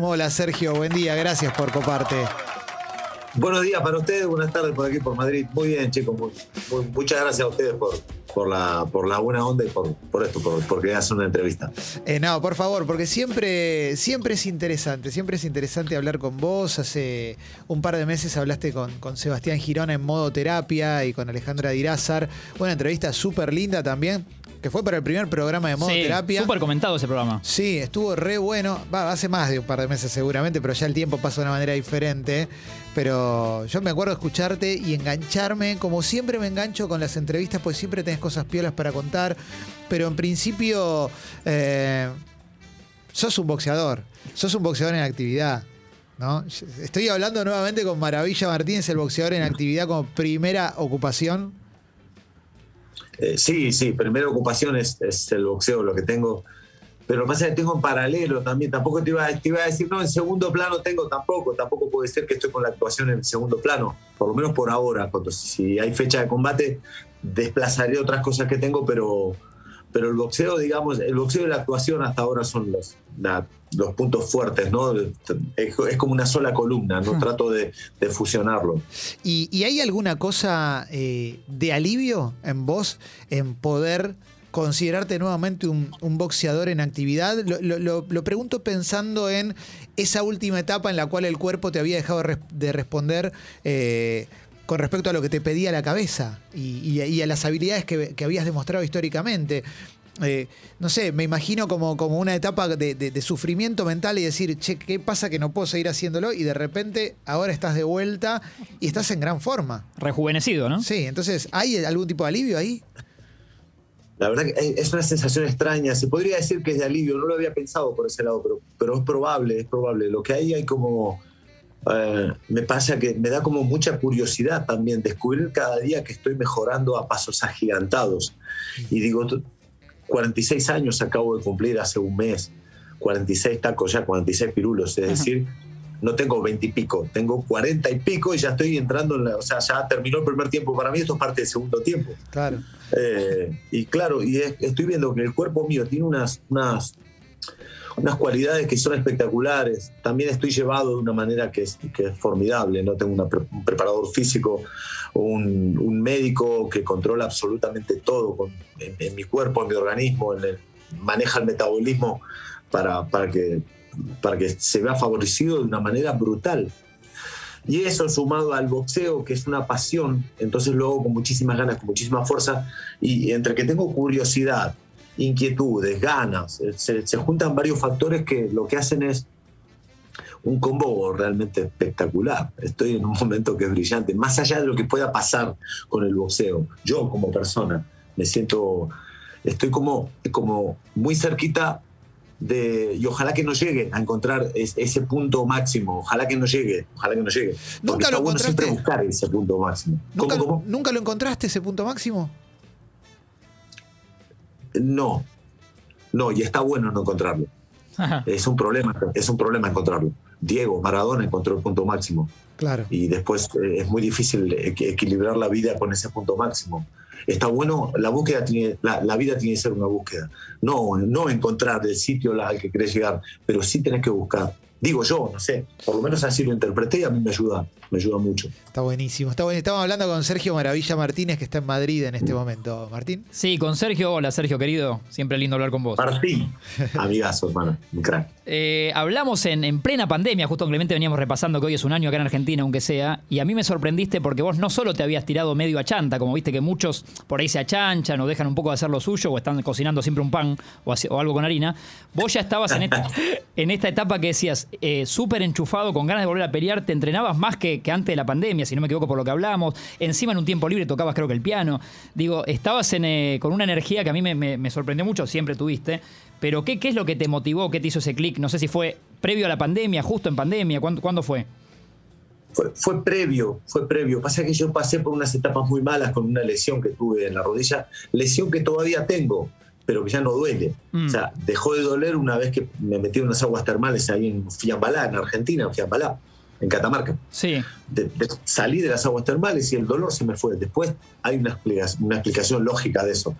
Hola Sergio, buen día, gracias por coparte. Buenos días para ustedes, buenas tardes por aquí por Madrid. Muy bien, chicos, muchas gracias a ustedes por, por, la, por la buena onda y por, por esto, por, porque hacen una entrevista. Eh, no, por favor, porque siempre, siempre es interesante, siempre es interesante hablar con vos. Hace un par de meses hablaste con, con Sebastián Girona en modo terapia y con Alejandra Dirázar. Una entrevista súper linda también que fue para el primer programa de modo sí, terapia. Súper comentado ese programa. Sí, estuvo re bueno. Va, hace más de un par de meses seguramente, pero ya el tiempo pasa de una manera diferente. Pero yo me acuerdo de escucharte y engancharme, como siempre me engancho con las entrevistas, pues siempre tenés cosas piolas para contar. Pero en principio, eh, sos un boxeador. Sos un boxeador en actividad. ¿no? Estoy hablando nuevamente con Maravilla Martínez, el boxeador en actividad como primera ocupación. Eh, sí, sí, primera ocupación es, el boxeo, lo que tengo. Pero lo que pasa es que tengo en paralelo también. Tampoco te iba, te iba a decir, no, en segundo plano tengo tampoco. Tampoco puede ser que estoy con la actuación en segundo plano. Por lo menos por ahora. Cuando, si hay fecha de combate, desplazaré otras cosas que tengo, pero pero el boxeo, digamos, el boxeo y la actuación hasta ahora son los, los puntos fuertes, ¿no? Es, como una sola columna, no hmm. trato de, fusionarlo. ¿Y, hay alguna cosa eh, de alivio en vos en poder considerarte nuevamente un, boxeador en actividad? Lo, pregunto pensando en esa última etapa en la cual el cuerpo te había dejado de responder. Eh, con respecto a lo que te pedía la cabeza y, a las habilidades que, habías demostrado históricamente. Eh, no sé, me imagino como, como una etapa de, sufrimiento mental y decir, che, ¿qué pasa que no puedo seguir haciéndolo? Y de repente ahora estás de vuelta y estás en gran forma. Rejuvenecido, ¿no? Sí, entonces, ¿hay algún tipo de alivio ahí? La verdad que es una sensación extraña. Se podría decir que es de alivio, no lo había pensado por ese lado, pero, pero es probable, es probable. Lo que hay hay como eh, me pasa que me da como mucha curiosidad también descubrir cada día que estoy mejorando a pasos agigantados. Y digo, 46 años acabo de cumplir hace un mes, 46 tacos ya, 46 pirulos, es decir, no tengo 20 y pico, tengo 40 y pico y ya estoy entrando en la, o sea, ya terminó el primer tiempo para mí, esto es parte del segundo tiempo. Claro. Eh, y claro, y estoy viendo que el cuerpo mío tiene unas, unas unas cualidades que son espectaculares. También estoy llevado de una manera que es, que es formidable. ¿no? Tengo un preparador físico, un, un, médico que controla absolutamente todo con, en, mi cuerpo, en mi organismo, en el, maneja el metabolismo para, para, que, para que se vea favorecido de una manera brutal. Y eso sumado al boxeo, que es una pasión, entonces lo hago con muchísimas ganas, con muchísima fuerza, y entre que tengo curiosidad, inquietudes, ganas. Eh, se, juntan varios factores que lo que hacen es un combo realmente espectacular. Estoy en un momento que es brillante, más allá de lo que pueda pasar con el boxeo. Yo como persona me siento, estoy como, como muy cerquita de, y ojalá que no llegue a encontrar ese punto máximo, ojalá que no llegue, ojalá que no llegue. Nunca lo encontraste. siempre buscar ese punto máximo. ¿Nunca lo encontraste ese punto máximo? No, no, y está bueno no encontrarlo. Es un problema, es un problema encontrarlo. Diego Maradona encontró el punto máximo. Claro. Y después eh, es muy difícil equilibrar la vida con ese punto máximo. Está bueno, la búsqueda tiene, la, vida tiene que ser una búsqueda. No, no encontrar el sitio al que querés llegar, pero sí tenés que buscar. Digo yo, no sé, por lo menos así lo interpreté y a mí me ayuda, me ayuda mucho. Está buenísimo, está bueno. Estamos hablando con Sergio Maravilla Martínez, que está en Madrid en este momento. Martín. Sí, con Sergio. Hola, Sergio, querido. Siempre lindo hablar con vos. Martín, amigazo, hermano, un crack. Eh, hablamos en, plena pandemia, justo en Clemente veníamos repasando que hoy es un año acá en Argentina, aunque sea, y a mí me sorprendiste porque vos no solo te habías tirado medio a chanta, como viste que muchos por ahí se achanchan o dejan un poco de hacer lo suyo o están cocinando siempre un pan o, algo con harina, vos ya estabas en esta, en esta etapa que decías, eh, súper enchufado, con ganas de volver a pelear, te entrenabas más que, antes de la pandemia, si no me equivoco por lo que hablamos. Encima en un tiempo libre tocabas creo que el piano. Digo, estabas eh, con una energía que a mí me, sorprendió mucho, siempre tuviste. Pero ¿qué, ¿qué, es lo que te motivó? ¿Qué te hizo ese clic? No sé si fue previo a la pandemia, justo en pandemia. ¿Cuándo, ¿cuándo fue? Fue, previo, fue previo. Que yo pasé por unas etapas muy malas con una lesión que tuve en la rodilla, lesión que todavía tengo pero que ya no duele. Mm. O sea, dejó de doler una vez que me metí en unas aguas termales ahí en Fiambalá, en Argentina, en Fiambalá. en Catamarca. Sí. salí de las aguas termales y el dolor se me fue. Después hay una explicación, una explicación lógica de eso.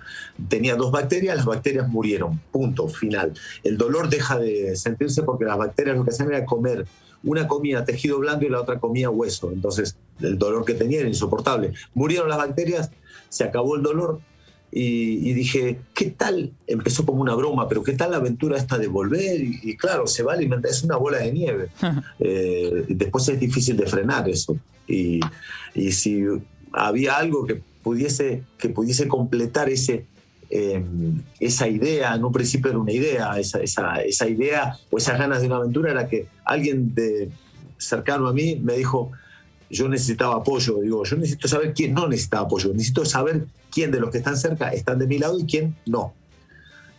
Tenía dos bacterias, las bacterias murieron. Punto, final. El dolor deja de sentirse porque las bacterias lo que hacían era comer. Una comía tejido blando y la otra comía hueso. Entonces el dolor que tenía era insoportable. Murieron las bacterias, se acabó el dolor, y, dije, ¿qué tal? Empezó como una broma, pero ¿qué tal la aventura esta de volver? Y, claro, se va a alimentar, es una bola de nieve. Eh, después es difícil de frenar eso. Y, si había algo que pudiese, que pudiese completar ese, em, esa idea, en un principio era una idea, esa, esa, esa idea o esas ganas de una aventura era que alguien de, cercano a mí me dijo, yo necesitaba apoyo, digo, yo necesito saber quién no necesita apoyo, necesito saber quién de los que están cerca están de mi lado y quién no.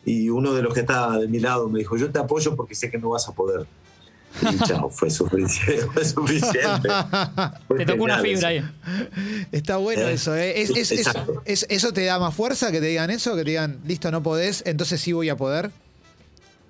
Y uno de los que estaba de mi lado me dijo, yo te apoyo porque sé que no vas a poder. Y chao, fue suficiente. Fue suficiente. te tocó una fibra ahí. Está bueno ¿Eh? eso. ¿eh? Es, ¿Eso te da más fuerza que te digan eso? Que te digan, listo, no podés, entonces sí voy a poder.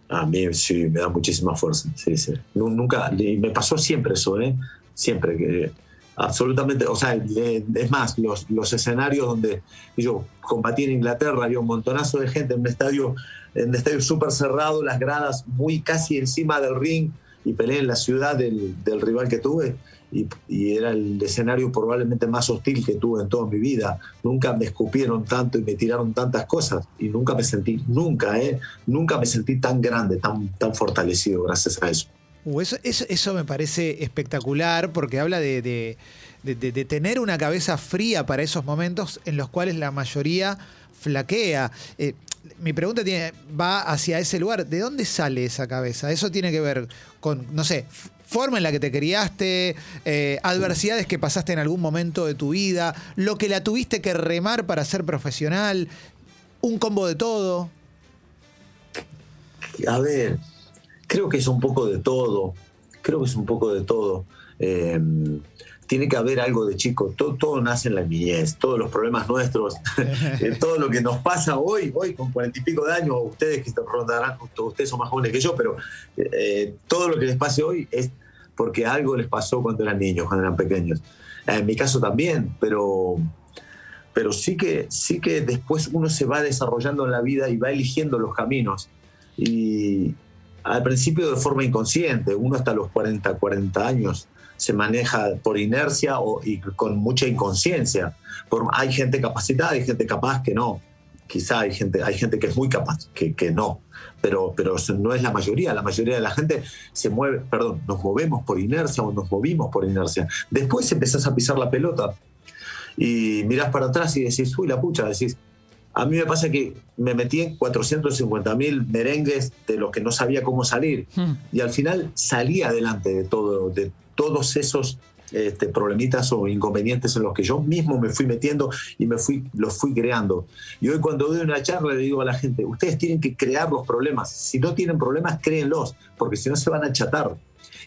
A mí sí, me da muchísima fuerza. Sí, sí. Nunca, me pasó siempre eso, ¿eh? Siempre que absolutamente, o sea, es más, los, los escenarios donde yo combatí en Inglaterra, había un montonazo de gente en un estadio, en un estadio súper cerrado, las gradas muy casi encima del ring, y peleé en la ciudad del, del rival que tuve, y, y, era el escenario probablemente más hostil que tuve en toda mi vida. Nunca me escupieron tanto y me tiraron tantas cosas, y nunca me sentí, nunca, ¿eh? Nunca me sentí tan grande, tan, tan fortalecido gracias a eso. Uh, eso, me parece espectacular porque habla de, tener una cabeza fría para esos momentos en los cuales la mayoría flaquea. Eh, mi pregunta va hacia ese lugar. ¿De dónde sale esa cabeza? Eso tiene que ver con, no sé, forma en la que te criaste, eh, adversidades que pasaste en algún momento de tu vida, lo que la tuviste que remar para ser profesional, un combo de todo. A ver, Creo que es un poco de todo, creo que es un poco de todo. Em, tiene que haber algo de chico, todo, nace en la niñez, todos los problemas nuestros, eh, todo lo que nos pasa hoy, hoy con cuarenta y pico de años, ustedes que rondarán, ustedes son más jóvenes que yo, pero eh, todo lo que les pase hoy es porque algo les pasó cuando eran niños, cuando eran pequeños. En mi caso también, pero, pero sí, que, sí que después uno se va desarrollando en la vida y va eligiendo los caminos. Y, al principio de forma inconsciente, uno hasta los 40, 40 años se maneja por inercia o, y con mucha inconsciencia. Hay gente capacitada, hay gente capaz que no. Quizá hay gente, hay gente que es muy capaz, que, que no. Pero, pero no es la mayoría. La mayoría de la gente se mueve, perdón, nos movemos por inercia o nos movimos por inercia. Después empezás a pisar la pelota y mirás para atrás y decís, uy, la pucha, decís, a mí me pasa que me metí en 450 mil merengues de los que no sabía cómo salir. Hmm. Y al final salí adelante de, todo, de todos esos este, problemitas o inconvenientes en los que yo mismo me fui metiendo y me fui, los fui creando. Y hoy cuando doy una charla le digo a la gente, ustedes tienen que crear los problemas. Si no tienen problemas, créenlos, porque si no se van a achatar.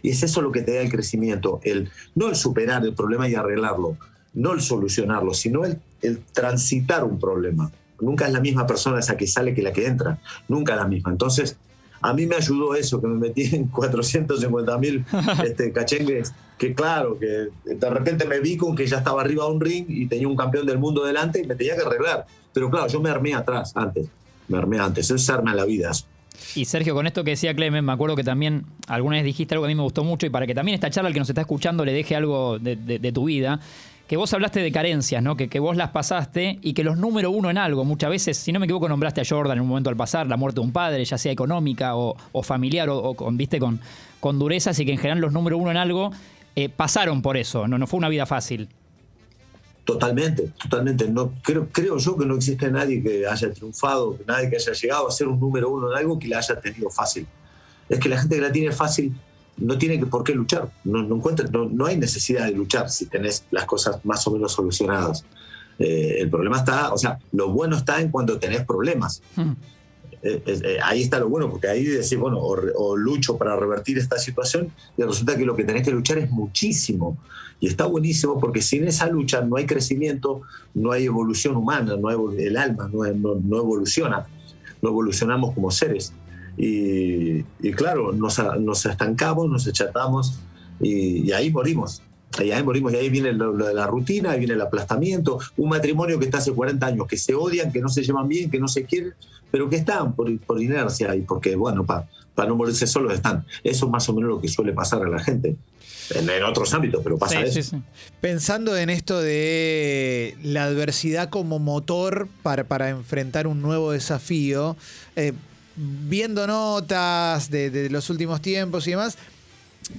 Y es eso lo que te da el crecimiento, el, no el superar el problema y arreglarlo, no el solucionarlo, sino el, el transitar un problema nunca es la misma persona esa que sale que la que entra, nunca la misma. Entonces, a mí me ayudó eso, que me metí en 450 mil este, cachengues, que claro, que de repente me vi con que ya estaba arriba de un ring y tenía un campeón del mundo delante y me tenía que arreglar. Pero claro, yo me armé atrás, antes, me armé antes, eso es arma la vida. Y Sergio, con esto que decía Clemen, me acuerdo que también alguna vez dijiste algo que a mí me gustó mucho y para que también esta charla, al que nos está escuchando, le deje algo de tu vida que vos hablaste de carencias, ¿no? Que, vos las pasaste y que los número uno en algo, muchas veces, si no me equivoco, nombraste a Jordan en un momento al pasar, la muerte de un padre, ya sea económica o, familiar o, con, viste, con, durezas y que en general los número uno en algo eh, pasaron por eso, no, no fue una vida fácil. Totalmente, totalmente. No, creo, creo yo que no existe nadie que haya triunfado, nadie que haya llegado a ser un número uno en algo que la haya tenido fácil. Es que la gente que la tiene fácil no tiene por qué luchar. No, no, no, hay necesidad de luchar si tenés las cosas más o menos solucionadas. Eh, el problema está, o sea, lo bueno está en cuando tenés problemas. Eh, eh, ahí está lo bueno, porque ahí decís, bueno, o, lucho para revertir esta situación, y resulta que lo que tenés que luchar es muchísimo. Y está buenísimo porque sin esa lucha no hay crecimiento, no hay evolución humana, no hay, el alma no, evoluciona, no evolucionamos como seres. Y, claro, nos, nos, estancamos, nos echatamos y, ahí morimos. Y ahí morimos, y ahí viene lo, de la rutina, ahí viene el aplastamiento, un matrimonio que está hace 40 años, que se odian, que no se llevan bien, que no se quieren, pero que están por, por inercia y porque, bueno, para no morirse solos están. Eso es más o menos lo que suele pasar a la gente. En, otros ámbitos, pero pasa eso. Pensando en esto de la adversidad como motor para, para enfrentar un nuevo desafío, eh, viendo notas de, los últimos tiempos y demás,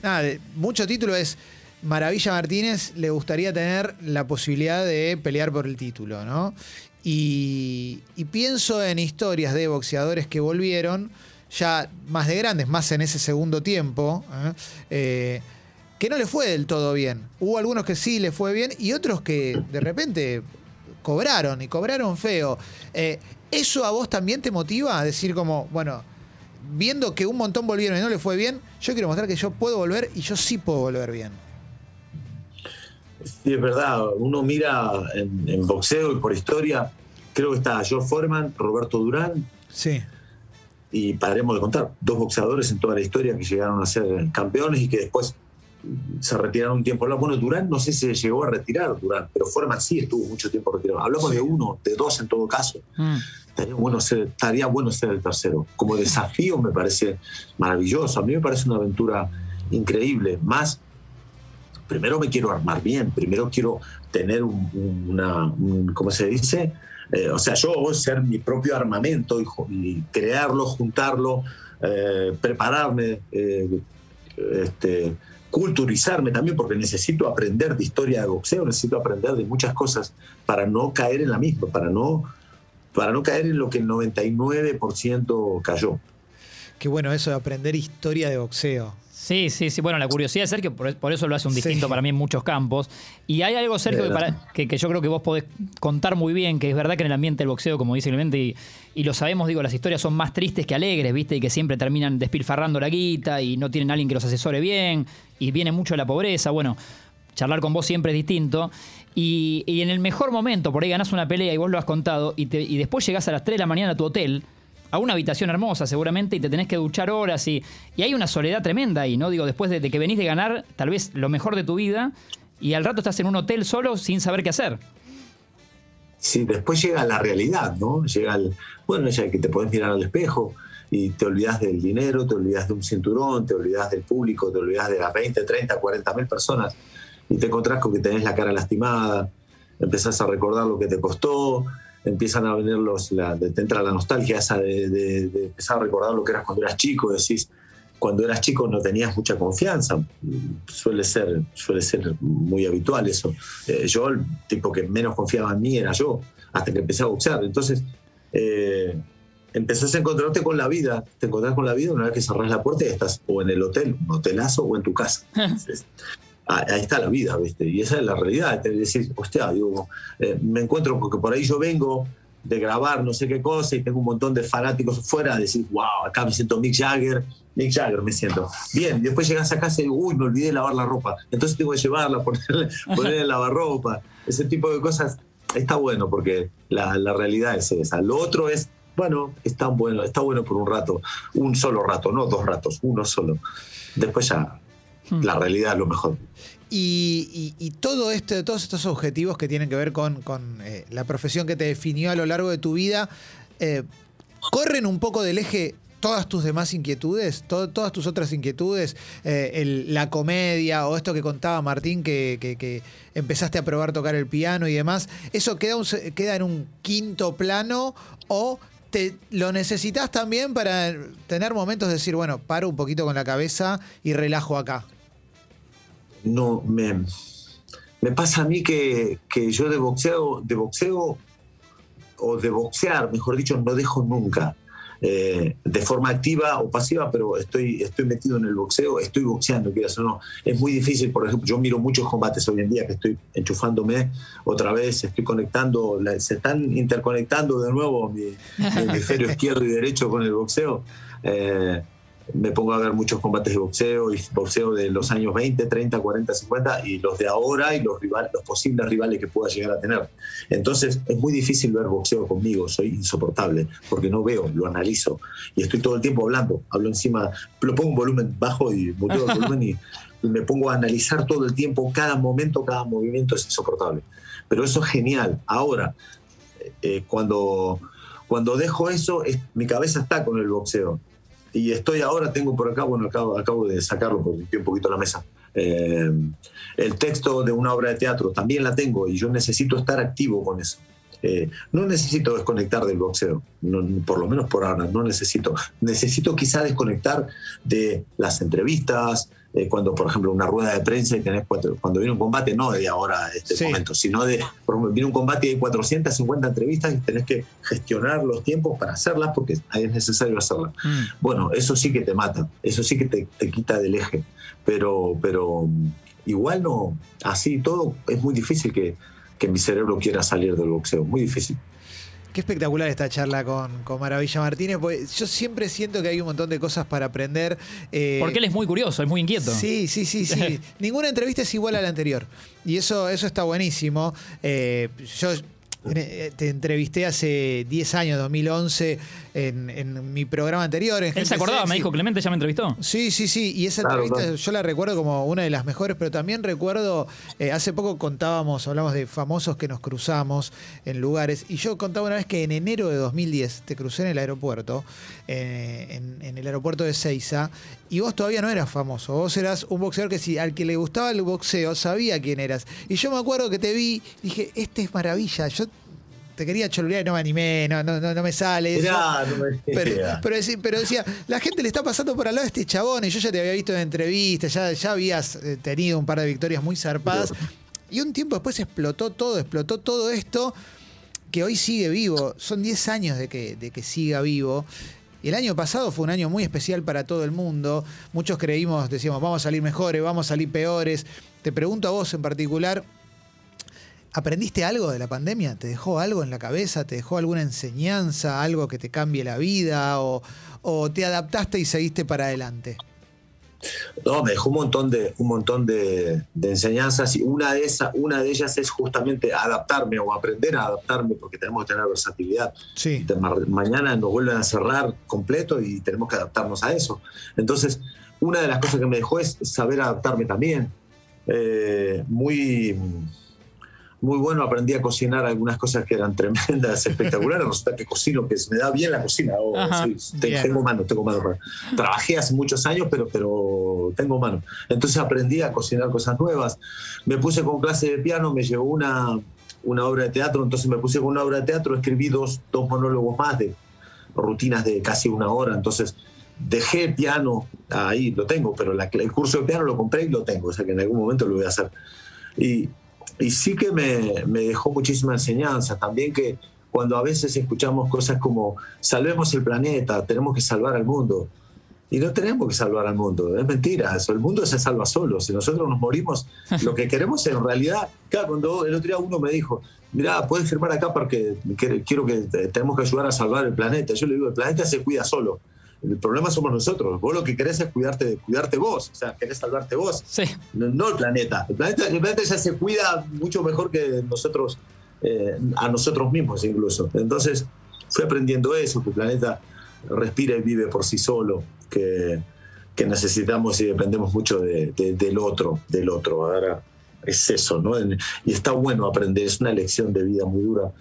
nada, mucho título es Maravilla Martínez le gustaría tener la posibilidad de pelear por el título, ¿no? Y, pienso en historias de boxeadores que volvieron, ya más de grandes, más en ese segundo tiempo, ¿eh? Eh, que no le fue del todo bien. Hubo algunos que sí le fue bien y otros que de repente cobraron y cobraron feo. Eh, ¿Eso a vos también te motiva a decir como, bueno, viendo que un montón volvieron y no le fue bien, yo quiero mostrar que yo puedo volver y yo sí puedo volver bien? Sí, es verdad. Uno mira en, boxeo y por historia, creo que está George Foreman, Roberto Durán. Sí. Y paremos de contar, dos boxeadores en toda la historia que llegaron a ser campeones y que después se retiraron un tiempo. Bueno, Durán no sé si se llegó a retirar, Durán, pero Foreman sí estuvo mucho tiempo retirado. Hablamos de uno, de dos en todo caso. Mm. Estaría, bueno ser, estaría bueno ser el tercero. Como desafío me parece maravilloso. A mí me parece una aventura increíble. Más, primero me quiero armar bien, primero quiero tener una, ¿cómo se dice? Eh, o sea, yo voy a ser mi propio armamento y, crearlo, juntarlo, eh, prepararme. Eh, este, culturizarme también porque necesito aprender de historia de boxeo, necesito aprender de muchas cosas para no caer en la misma, para no, para no caer en lo que el 99% cayó. Qué bueno eso de aprender historia de boxeo. Sí, sí, sí. Bueno, la curiosidad es ser que por, eso lo hace un distinto para mí en muchos campos. Y hay algo, Sergio, que, que, yo creo que vos podés contar muy bien, que es verdad que en el ambiente del boxeo, como dice Clemente, y, y, lo sabemos, digo, las historias son más tristes que alegres, ¿viste? Y que siempre terminan despilfarrando la guita y no tienen a alguien que los asesore bien y viene mucho de la pobreza. Bueno, charlar con vos siempre es distinto. Y, en el mejor momento, por ahí ganás una pelea y vos lo has contado, y, y después llegás a las 3 de la mañana a tu hotel a una habitación hermosa seguramente y te tenés que duchar horas y, y hay una soledad tremenda ahí, ¿no? Digo, después de, que venís de ganar tal vez lo mejor de tu vida y al rato estás en un hotel solo sin saber qué hacer. Sí, después llega la realidad, ¿no? Llega el, bueno, ya que te podés mirar al espejo y te olvidas del dinero, te olvidas de un cinturón, te olvidas del público, te olvidas de las 20, 30, 40 mil personas y te encontrás con que tenés la cara lastimada, empezás a recordar lo que te costó, empiezan a venir los, la, te entra la nostalgia esa de, empezar a recordar lo que eras cuando eras chico, decís, cuando eras chico no tenías mucha confianza, suele ser, suele ser muy habitual eso. Eh, yo, el tipo que menos confiaba en mí era yo, hasta que empecé a boxear. Entonces, eh, empezás a encontrarte con la vida, te encontrás con la vida una vez que cerrás la puerta y estás o en el hotel, un hotelazo, o en tu casa. ahí está la vida, ¿viste? Y esa es la realidad. Es decir, hostia, digo, eh, me encuentro porque por ahí yo vengo de grabar no sé qué cosa y tengo un montón de fanáticos fuera, decir, wow, acá me siento Mick Jagger, Mick Jagger me siento. Bien, después llegas a casa y digo, uy, me olvidé lavar la ropa. Entonces tengo que llevarla, ponerle, ponerle lavarropa. Ese tipo de cosas está bueno porque la, la realidad es esa. Lo otro es bueno, está bueno, está bueno por un rato, un solo rato, no dos ratos, uno solo. Después ya Hmm. La realidad es lo mejor. Y, todo este, todos estos objetivos que tienen que ver con, eh, la profesión que te definió a lo largo de tu vida, eh, corren un poco del eje todas tus demás inquietudes, todas tus otras inquietudes, eh, la comedia o esto que contaba Martín, que, empezaste a probar tocar el piano y demás, ¿eso queda, queda en un quinto plano o te, lo necesitas también para tener momentos de decir, bueno, paro un poquito con la cabeza y relajo acá? no me, me pasa a mí que, yo de boxeo, de boxeo o de boxear, mejor dicho, no dejo nunca. Eh, de forma activa o pasiva, pero estoy, estoy metido en el boxeo, estoy boxeando, quieras o no. Es muy difícil, por ejemplo, yo miro muchos combates hoy en día que estoy enchufándome otra vez, estoy conectando, se están interconectando de nuevo mi, hemisferio izquierdo y derecho con el boxeo. Eh, me pongo a ver muchos combates de boxeo y boxeo de los años 20, 30, 40, 50 y los de ahora y los, rivales, los posibles rivales que pueda llegar a tener. Entonces es muy difícil ver boxeo conmigo, soy insoportable porque no veo, lo analizo y estoy todo el tiempo hablando, hablo encima, lo pongo un volumen bajo y me pongo a analizar todo el tiempo, cada momento, cada movimiento es insoportable. Pero eso es genial. Ahora, eh, cuando, cuando dejo eso, mi cabeza está con el boxeo. Y estoy ahora, tengo por acá, bueno, acabo, acabo de sacarlo porque limpié un poquito la mesa. Eh, el texto de una obra de teatro también la tengo y yo necesito estar activo con eso. Eh, no necesito desconectar del boxeo, por lo menos por ahora, no necesito. Necesito quizá desconectar de las entrevistas, eh, cuando, por ejemplo, una rueda de prensa y tenés cuatro, cuando viene un combate, no de ahora, este momento, sino de, por ejemplo, viene un combate y hay 450 entrevistas y tenés que gestionar los tiempos para hacerlas porque ahí es necesario hacerlas. Mm. Bueno, eso sí que te mata, eso sí que te, te quita del eje, pero, pero igual no, así todo es muy difícil que, que mi cerebro quiera salir del boxeo, muy difícil. Qué espectacular esta charla con, con Maravilla Martínez, porque yo siempre siento que hay un montón de cosas para aprender. Eh, porque él es muy curioso, es muy inquieto. Sí, sí, sí, sí. Ninguna entrevista es igual a la anterior. Y eso, eso está buenísimo. Eh, yo eh, te entrevisté hace 10 años, 2011, en, mi programa anterior. Él se acordaba, me dijo, Clemente ya me entrevistó. Sí, sí, sí. Y esa entrevista yo la recuerdo como una de las mejores, pero también recuerdo, eh, hace poco contábamos, hablamos de famosos que nos cruzamos en lugares, y yo contaba una vez que en enero de 2010 te crucé en el aeropuerto, eh, en, en, el aeropuerto de Seiza, y vos todavía no eras famoso, vos eras un boxeador que si al que le gustaba el boxeo sabía quién eras. Y yo me acuerdo que te vi, dije, este es maravilla, yo te quería cholurear y no me animé, no, no, no, me sale. pero, pero, decía, la gente le está pasando por al lado a este chabón y yo ya te había visto en entrevistas, ya, ya habías eh, tenido un par de victorias muy zarpadas. Y un tiempo después explotó todo, explotó todo esto que hoy sigue vivo. Son 10 años de que, de que siga vivo. Y el año pasado fue un año muy especial para todo el mundo. Muchos creímos, decíamos, vamos a salir mejores, vamos a salir peores. Te pregunto a vos en particular, ¿Aprendiste algo de la pandemia? ¿Te dejó algo en la cabeza? ¿Te dejó alguna enseñanza? ¿Algo que te cambie la vida? ¿O, te adaptaste y seguiste para adelante? No, me dejó un montón de, un montón de, enseñanzas y una de, esas, una de ellas es justamente adaptarme o aprender a adaptarme porque tenemos que tener versatilidad. Sí. Mañana nos vuelven a cerrar completo y tenemos que adaptarnos a eso. Entonces, una de las cosas que me dejó es saber adaptarme también. Eh, muy muy bueno, aprendí a cocinar algunas cosas que eran tremendas, espectaculares. Resulta que cocino, que me da bien la cocina. Oh, tengo mano, tengo mano. Trabajé hace muchos años, pero, pero tengo mano. Entonces aprendí a cocinar cosas nuevas. Me puse con clase de piano, me llevó una, una obra de teatro, entonces me puse con una obra de teatro, escribí dos, dos monólogos más de rutinas de casi una hora. Entonces dejé piano, ahí lo tengo, pero el curso de piano lo compré y lo tengo, o sea que en algún momento lo voy a hacer. Y, y sí que me, me, dejó muchísima enseñanza. También que cuando a veces escuchamos cosas como salvemos el planeta, tenemos que salvar al mundo. Y no tenemos que salvar al mundo, es mentira, eso, el mundo se salva solo. Si nosotros nos morimos, lo que queremos en realidad, claro, cuando el otro día uno me dijo, mira, puedes firmar acá porque quiero que tenemos que ayudar a salvar el planeta. Yo le digo, el planeta se cuida solo. El problema somos nosotros. Vos lo que querés es cuidarte, cuidarte vos, o sea, querés salvarte vos. Sí. No, el planeta. El planeta. El planeta ya se cuida mucho mejor que nosotros, eh, a nosotros mismos incluso. Entonces, fui aprendiendo eso, que el planeta respira y vive por sí solo, que, que necesitamos y dependemos mucho de, del otro, del otro. Ahora es eso, ¿no? Y está bueno aprender, es una lección de vida muy dura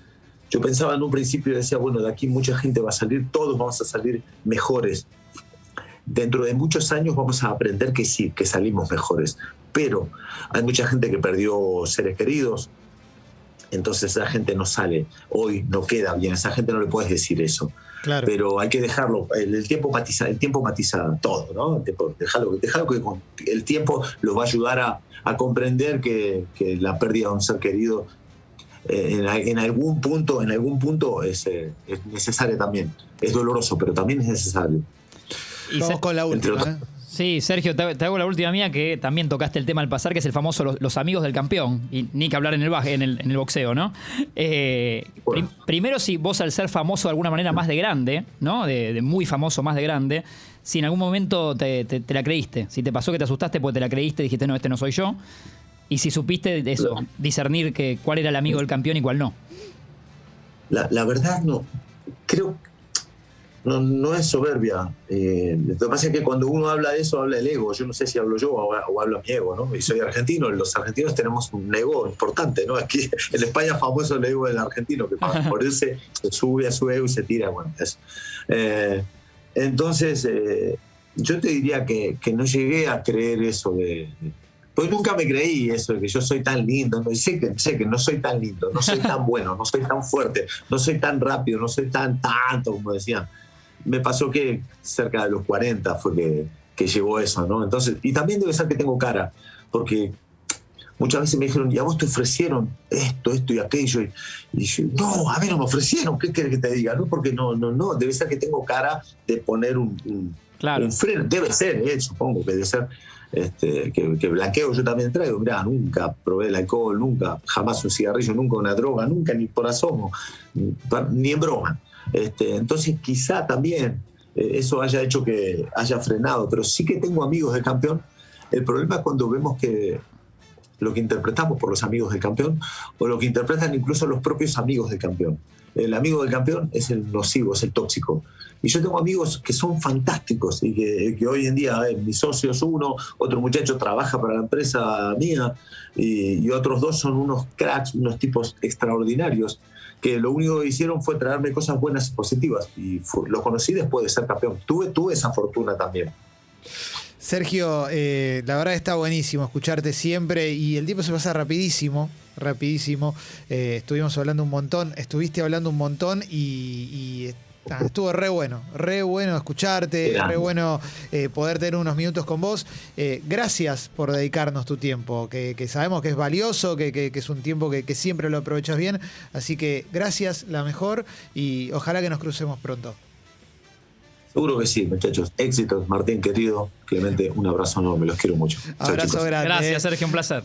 yo pensaba en un principio y decía, bueno, de aquí mucha gente va a salir, todos vamos a salir mejores. Dentro de muchos años vamos a aprender que sí, que salimos mejores. Pero hay mucha gente que perdió seres queridos, entonces esa gente no sale, hoy no queda bien, a esa gente no le puedes decir eso. Claro. Pero hay que dejarlo, el, tiempo matiza, el tiempo matiza todo, ¿no? dejarlo, dejarlo que el tiempo los va a ayudar a, a comprender que, que, la pérdida de un ser querido eh, en, algún punto, en algún punto es, eh, es, necesario también. Es doloroso, pero también es necesario. Y con la última. ¿eh? Sí, Sergio, te, hago la última mía que también tocaste el tema al pasar, que es el famoso Los, amigos del campeón. Y ni que hablar en el, en el, en el boxeo, ¿no? primero, si vos al ser famoso de alguna manera más de grande, ¿no? De, muy famoso más de grande, si en algún momento te, te, la creíste, si te pasó que te asustaste porque te la creíste, dijiste, no, este no soy yo, y si supiste eso, discernir que cuál era el amigo del campeón y cuál no. La, verdad no. Creo, no, no es soberbia. Eh, lo que pasa es que cuando uno habla de eso, habla del ego. Yo no sé si hablo yo o, o hablo mi ego, ¿no? Y soy argentino, los argentinos tenemos un ego importante, ¿no? Aquí en España famoso el ego del argentino, que para morirse se sube a su ego y se tira, bueno, eso. Eh, entonces, eh, yo te diría que, que, no llegué a creer eso de... Pues nunca me creí eso que yo soy tan lindo. No, sé, que, sé que no soy tan lindo, no soy tan bueno, no soy tan fuerte, no soy tan rápido, no soy tan tanto, como decían me pasó que cerca de los 40 fue que, que llegó eso, ¿no? Entonces, y también debe ser que tengo cara, porque muchas veces me dijeron, ¿y a vos te ofrecieron esto, esto y aquello? Y, yo, no, a mí no me ofrecieron, ¿qué quieres que te diga? No, porque no, no, no, debe ser que tengo cara de poner un, un, claro. un freno, debe ser, ¿eh? supongo que debe ser. Este, que, que, blanqueo yo también traigo, mirá, nunca probé el alcohol, nunca, jamás un cigarrillo, nunca una droga, nunca ni por asomo, ni en broma. Este, entonces quizá también eh, eso haya hecho que haya frenado, pero sí que tengo amigos del campeón. El problema es cuando vemos que lo que interpretamos por los amigos del campeón o lo que interpretan incluso los propios amigos del campeón. El amigo del campeón es el nocivo, es el tóxico. Y yo tengo amigos que son fantásticos y que, hoy en día eh, mi socio uno, otro muchacho trabaja para la empresa mía y, y otros dos son unos cracks, unos tipos extraordinarios que lo único que hicieron fue traerme cosas buenas y positivas. Y fue, lo conocí después de ser campeón. Tuve, tuve esa fortuna también. Sergio, eh, la verdad está buenísimo escucharte siempre y el tiempo se pasa rapidísimo, rapidísimo. Eh, estuvimos hablando un montón, estuviste hablando un montón y, y Ah, estuvo re bueno, re bueno escucharte, re bueno eh, poder tener unos minutos con vos. Eh, gracias por dedicarnos tu tiempo, que, que sabemos que es valioso, que, que, que es un tiempo que, siempre lo aprovechas bien. Así que gracias, la mejor, y ojalá que nos crucemos pronto. Seguro que sí, muchachos. Éxitos, Martín, querido. Clemente, un abrazo enorme, los quiero mucho. Abrazo Chau, grande. Gracias, Sergio, un placer.